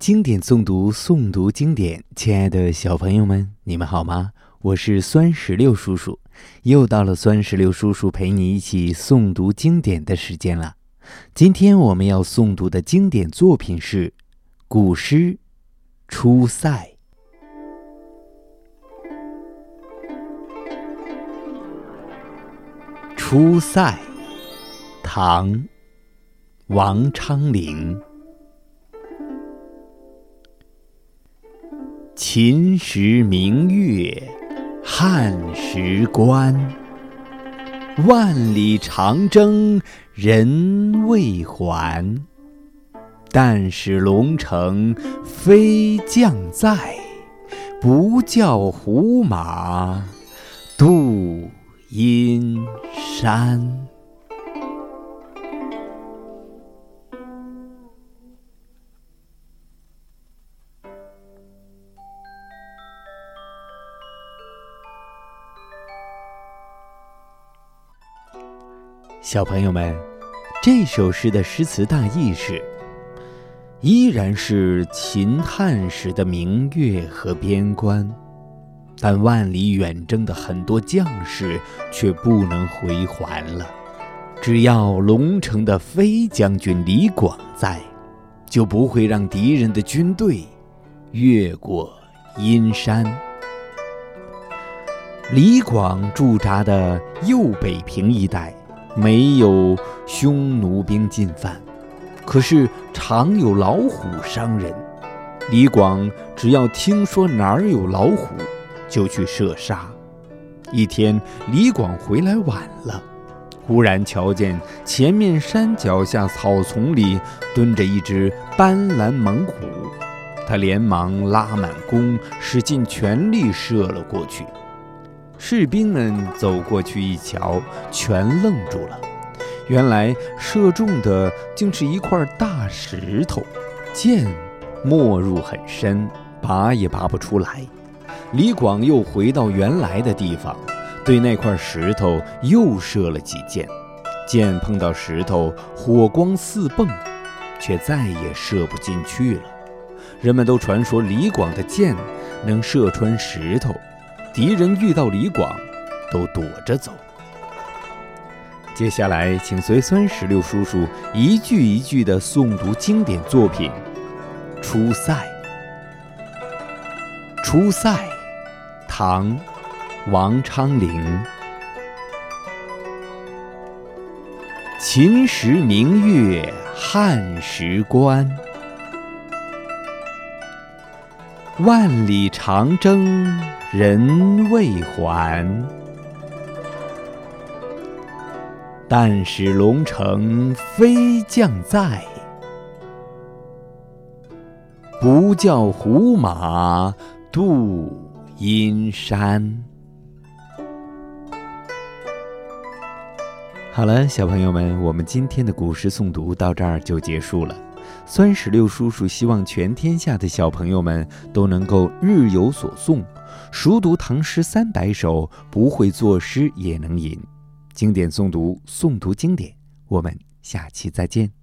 经典诵读，诵读经典。亲爱的小朋友们，你们好吗？我是酸石榴叔叔，又到了酸石榴叔叔陪你一起诵读经典的时间了。今天我们要诵读的经典作品是古诗《出塞》。《出塞》，唐·王昌龄。秦时明月汉时关，万里长征人未还。但使龙城飞将在，不教胡马度阴山。小朋友们，这首诗的诗词大意是：依然是秦汉时的明月和边关，但万里远征的很多将士却不能回还了。只要龙城的飞将军李广在，就不会让敌人的军队越过阴山。李广驻扎的右北平一带。没有匈奴兵进犯，可是常有老虎伤人。李广只要听说哪儿有老虎，就去射杀。一天，李广回来晚了，忽然瞧见前面山脚下草丛里蹲着一只斑斓猛虎，他连忙拉满弓，使尽全力射了过去。士兵们走过去一瞧，全愣住了。原来射中的竟是一块大石头，箭没入很深，拔也拔不出来。李广又回到原来的地方，对那块石头又射了几箭，箭碰到石头，火光四迸，却再也射不进去了。人们都传说李广的箭能射穿石头。敌人遇到李广，都躲着走。接下来，请随酸石榴叔叔一句一句的诵读经典作品《出塞》。《出塞》，唐·王昌龄。秦时明月汉时关。万里长征人未还，但使龙城飞将在，不教胡马度阴山。好了，小朋友们，我们今天的古诗诵读到这儿就结束了。酸石榴叔叔希望全天下的小朋友们都能够日有所诵，熟读唐诗三百首，不会作诗也能吟。经典诵读，诵读经典。我们下期再见。